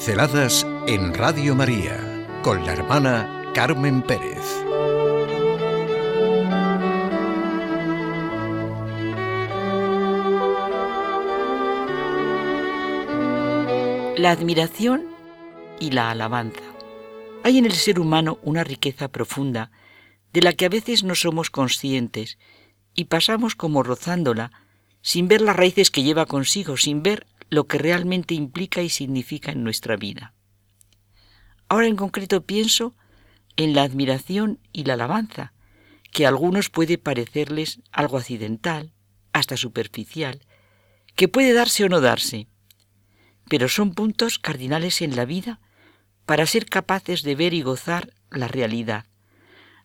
Pinceladas en Radio María con la hermana Carmen Pérez. La admiración y la alabanza. Hay en el ser humano una riqueza profunda de la que a veces no somos conscientes y pasamos como rozándola sin ver las raíces que lleva consigo, sin ver lo que realmente implica y significa en nuestra vida. Ahora en concreto pienso en la admiración y la alabanza, que a algunos puede parecerles algo accidental, hasta superficial, que puede darse o no darse, pero son puntos cardinales en la vida para ser capaces de ver y gozar la realidad.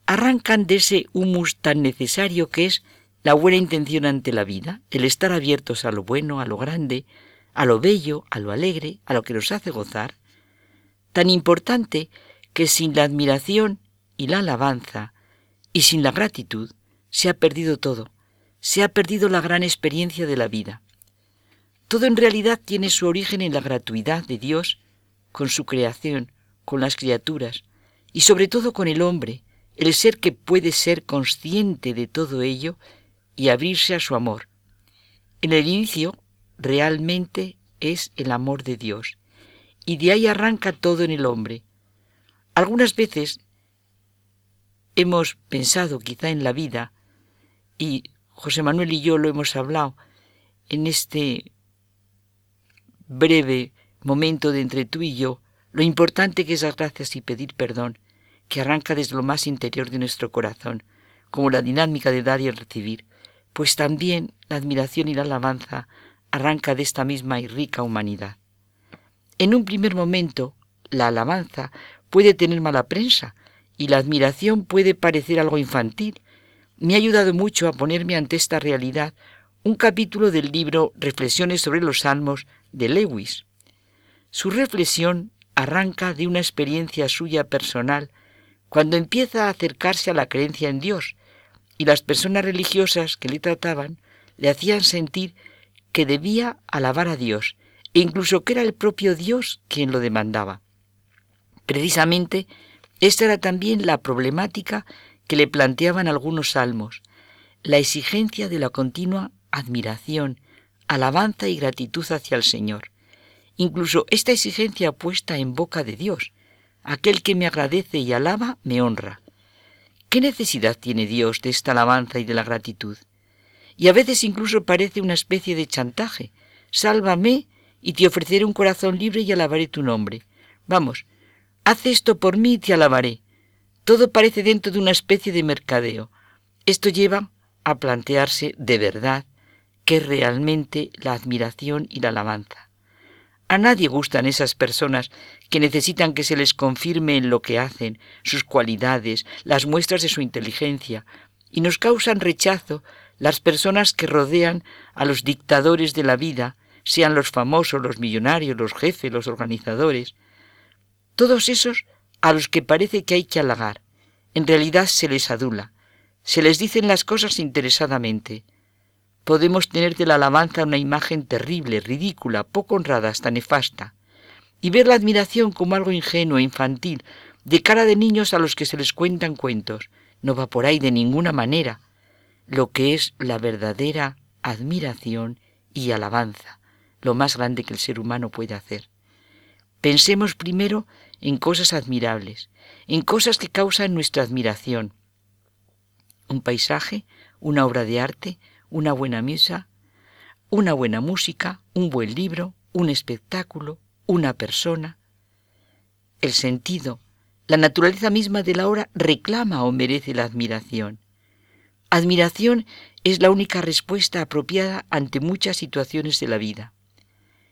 Arrancan de ese humus tan necesario que es la buena intención ante la vida, el estar abiertos a lo bueno, a lo grande, a lo bello, a lo alegre, a lo que nos hace gozar, tan importante que sin la admiración y la alabanza y sin la gratitud se ha perdido todo, se ha perdido la gran experiencia de la vida. Todo en realidad tiene su origen en la gratuidad de Dios con su creación, con las criaturas y sobre todo con el hombre, el ser que puede ser consciente de todo ello y abrirse a su amor. En el inicio realmente es el amor de Dios. Y de ahí arranca todo en el hombre. Algunas veces hemos pensado quizá en la vida, y José Manuel y yo lo hemos hablado en este breve momento de entre tú y yo, lo importante que es dar gracias y pedir perdón, que arranca desde lo más interior de nuestro corazón, como la dinámica de dar y recibir, pues también la admiración y la alabanza arranca de esta misma y rica humanidad. En un primer momento, la alabanza puede tener mala prensa y la admiración puede parecer algo infantil. Me ha ayudado mucho a ponerme ante esta realidad un capítulo del libro Reflexiones sobre los Salmos de Lewis. Su reflexión arranca de una experiencia suya personal cuando empieza a acercarse a la creencia en Dios y las personas religiosas que le trataban le hacían sentir que debía alabar a Dios e incluso que era el propio Dios quien lo demandaba. Precisamente esta era también la problemática que le planteaban algunos salmos, la exigencia de la continua admiración, alabanza y gratitud hacia el Señor. Incluso esta exigencia puesta en boca de Dios, aquel que me agradece y alaba, me honra. ¿Qué necesidad tiene Dios de esta alabanza y de la gratitud? Y a veces incluso parece una especie de chantaje. Sálvame y te ofreceré un corazón libre y alabaré tu nombre. Vamos, haz esto por mí y te alabaré. Todo parece dentro de una especie de mercadeo. Esto lleva a plantearse de verdad qué es realmente la admiración y la alabanza. A nadie gustan esas personas que necesitan que se les confirme en lo que hacen, sus cualidades, las muestras de su inteligencia, y nos causan rechazo las personas que rodean a los dictadores de la vida, sean los famosos, los millonarios, los jefes, los organizadores, todos esos a los que parece que hay que halagar, en realidad se les adula, se les dicen las cosas interesadamente. Podemos tener de la alabanza una imagen terrible, ridícula, poco honrada, hasta nefasta, y ver la admiración como algo ingenuo, infantil, de cara de niños a los que se les cuentan cuentos. No va por ahí de ninguna manera lo que es la verdadera admiración y alabanza, lo más grande que el ser humano puede hacer. Pensemos primero en cosas admirables, en cosas que causan nuestra admiración. Un paisaje, una obra de arte, una buena misa, una buena música, un buen libro, un espectáculo, una persona. El sentido, la naturaleza misma de la obra reclama o merece la admiración. Admiración es la única respuesta apropiada ante muchas situaciones de la vida.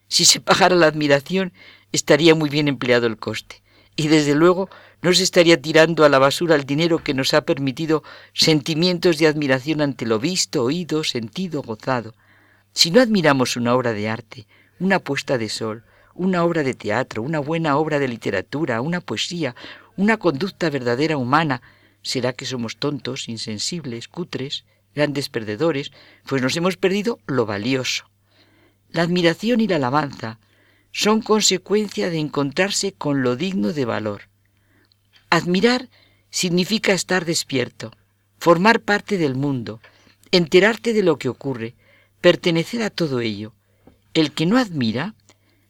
Si se pagara la admiración, estaría muy bien empleado el coste. Y desde luego no se estaría tirando a la basura el dinero que nos ha permitido sentimientos de admiración ante lo visto, oído, sentido, gozado. Si no admiramos una obra de arte, una puesta de sol, una obra de teatro, una buena obra de literatura, una poesía, una conducta verdadera humana, ¿Será que somos tontos, insensibles, cutres, grandes perdedores? Pues nos hemos perdido lo valioso. La admiración y la alabanza son consecuencia de encontrarse con lo digno de valor. Admirar significa estar despierto, formar parte del mundo, enterarte de lo que ocurre, pertenecer a todo ello. El que no admira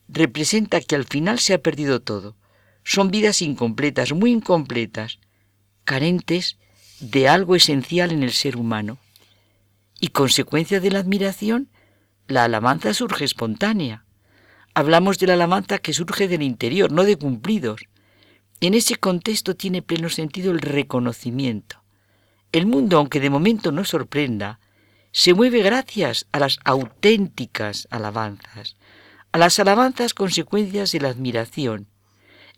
representa que al final se ha perdido todo. Son vidas incompletas, muy incompletas, carentes de algo esencial en el ser humano. Y consecuencia de la admiración, la alabanza surge espontánea. Hablamos de la alabanza que surge del interior, no de cumplidos. En ese contexto tiene pleno sentido el reconocimiento. El mundo, aunque de momento no sorprenda, se mueve gracias a las auténticas alabanzas, a las alabanzas consecuencias de la admiración,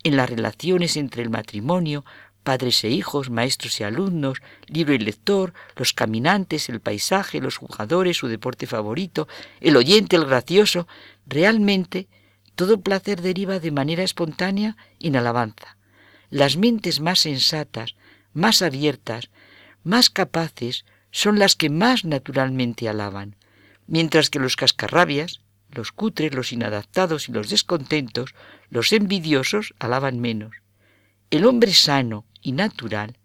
en las relaciones entre el matrimonio, padres e hijos, maestros y alumnos, libro y lector, los caminantes, el paisaje, los jugadores, su deporte favorito, el oyente, el gracioso, realmente todo placer deriva de manera espontánea en alabanza. Las mentes más sensatas, más abiertas, más capaces, son las que más naturalmente alaban, mientras que los cascarrabias, los cutres, los inadaptados y los descontentos, los envidiosos, alaban menos. El hombre sano y natural,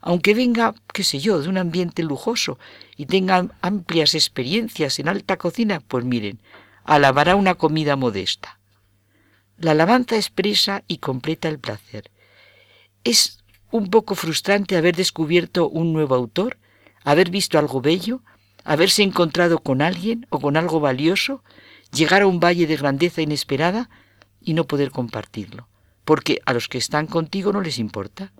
aunque venga, qué sé yo, de un ambiente lujoso y tenga amplias experiencias en alta cocina, pues miren, alabará una comida modesta. La alabanza expresa y completa el placer. Es un poco frustrante haber descubierto un nuevo autor, haber visto algo bello, haberse encontrado con alguien o con algo valioso, llegar a un valle de grandeza inesperada y no poder compartirlo porque a los que están contigo no les importa.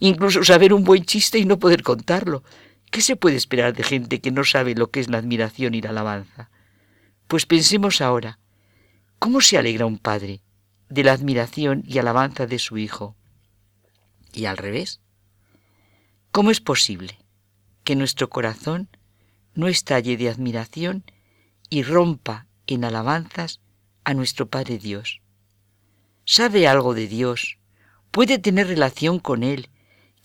Incluso saber un buen chiste y no poder contarlo. ¿Qué se puede esperar de gente que no sabe lo que es la admiración y la alabanza? Pues pensemos ahora, ¿cómo se alegra un padre de la admiración y alabanza de su hijo? Y al revés, ¿cómo es posible que nuestro corazón no estalle de admiración y rompa en alabanzas a nuestro Padre Dios? Sabe algo de Dios, puede tener relación con Él,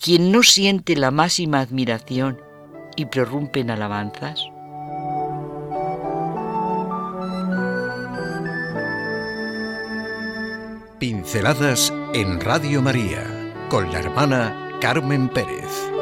quien no siente la máxima admiración y prorrumpe en alabanzas? Pinceladas en Radio María con la hermana Carmen Pérez.